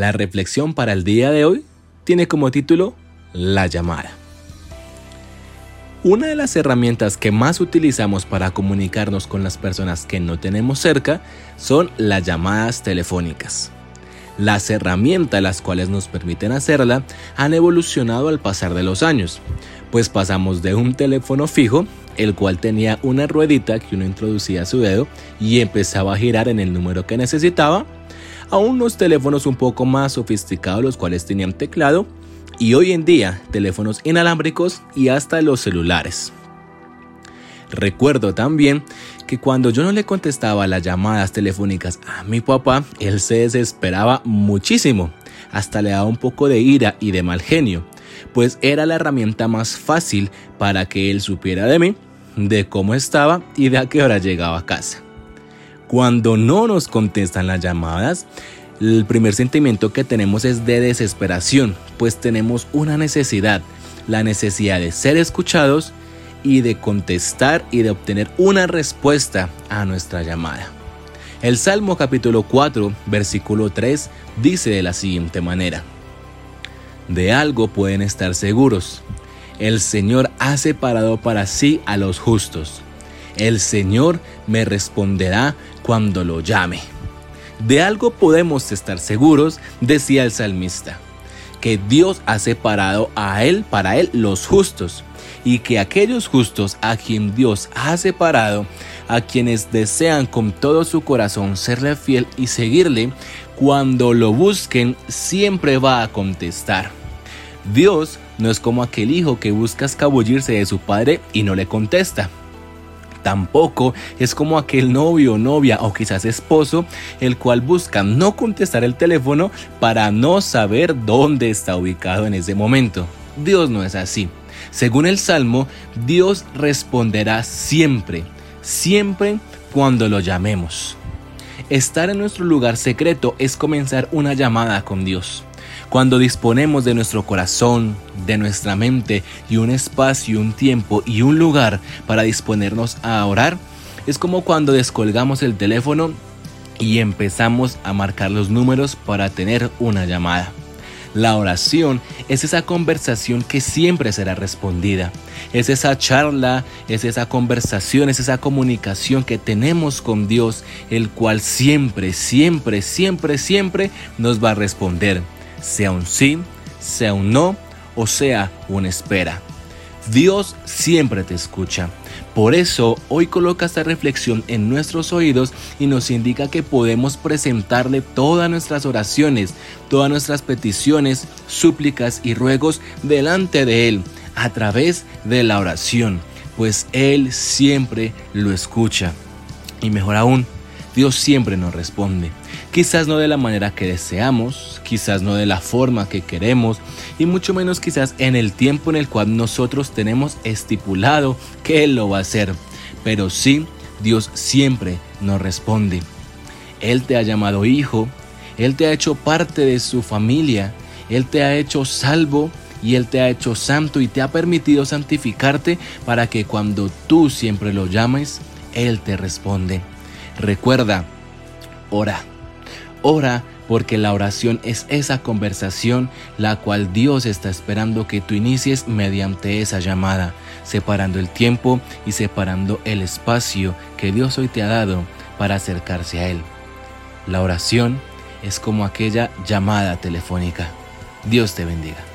La reflexión para el día de hoy tiene como título La llamada. Una de las herramientas que más utilizamos para comunicarnos con las personas que no tenemos cerca son las llamadas telefónicas. Las herramientas las cuales nos permiten hacerla han evolucionado al pasar de los años, pues pasamos de un teléfono fijo, el cual tenía una ruedita que uno introducía su dedo y empezaba a girar en el número que necesitaba, a unos teléfonos un poco más sofisticados los cuales tenían teclado y hoy en día teléfonos inalámbricos y hasta los celulares. Recuerdo también que cuando yo no le contestaba las llamadas telefónicas a mi papá, él se desesperaba muchísimo, hasta le daba un poco de ira y de mal genio, pues era la herramienta más fácil para que él supiera de mí, de cómo estaba y de a qué hora llegaba a casa. Cuando no nos contestan las llamadas, el primer sentimiento que tenemos es de desesperación, pues tenemos una necesidad, la necesidad de ser escuchados y de contestar y de obtener una respuesta a nuestra llamada. El Salmo capítulo 4, versículo 3 dice de la siguiente manera, De algo pueden estar seguros, el Señor ha separado para sí a los justos el Señor me responderá cuando lo llame. De algo podemos estar seguros, decía el salmista, que Dios ha separado a él para él los justos y que aquellos justos a quien Dios ha separado, a quienes desean con todo su corazón serle fiel y seguirle, cuando lo busquen siempre va a contestar. Dios no es como aquel hijo que busca escabullirse de su padre y no le contesta. Tampoco es como aquel novio, novia o quizás esposo, el cual busca no contestar el teléfono para no saber dónde está ubicado en ese momento. Dios no es así. Según el Salmo, Dios responderá siempre, siempre cuando lo llamemos. Estar en nuestro lugar secreto es comenzar una llamada con Dios. Cuando disponemos de nuestro corazón, de nuestra mente y un espacio, un tiempo y un lugar para disponernos a orar, es como cuando descolgamos el teléfono y empezamos a marcar los números para tener una llamada. La oración es esa conversación que siempre será respondida. Es esa charla, es esa conversación, es esa comunicación que tenemos con Dios, el cual siempre, siempre, siempre, siempre nos va a responder sea un sí, sea un no o sea una espera. Dios siempre te escucha. Por eso hoy coloca esta reflexión en nuestros oídos y nos indica que podemos presentarle todas nuestras oraciones, todas nuestras peticiones, súplicas y ruegos delante de Él a través de la oración, pues Él siempre lo escucha. Y mejor aún, Dios siempre nos responde. Quizás no de la manera que deseamos, quizás no de la forma que queremos y mucho menos quizás en el tiempo en el cual nosotros tenemos estipulado que Él lo va a hacer. Pero sí, Dios siempre nos responde. Él te ha llamado hijo, Él te ha hecho parte de su familia, Él te ha hecho salvo y Él te ha hecho santo y te ha permitido santificarte para que cuando tú siempre lo llames, Él te responde. Recuerda, ora. Ora porque la oración es esa conversación la cual Dios está esperando que tú inicies mediante esa llamada, separando el tiempo y separando el espacio que Dios hoy te ha dado para acercarse a Él. La oración es como aquella llamada telefónica. Dios te bendiga.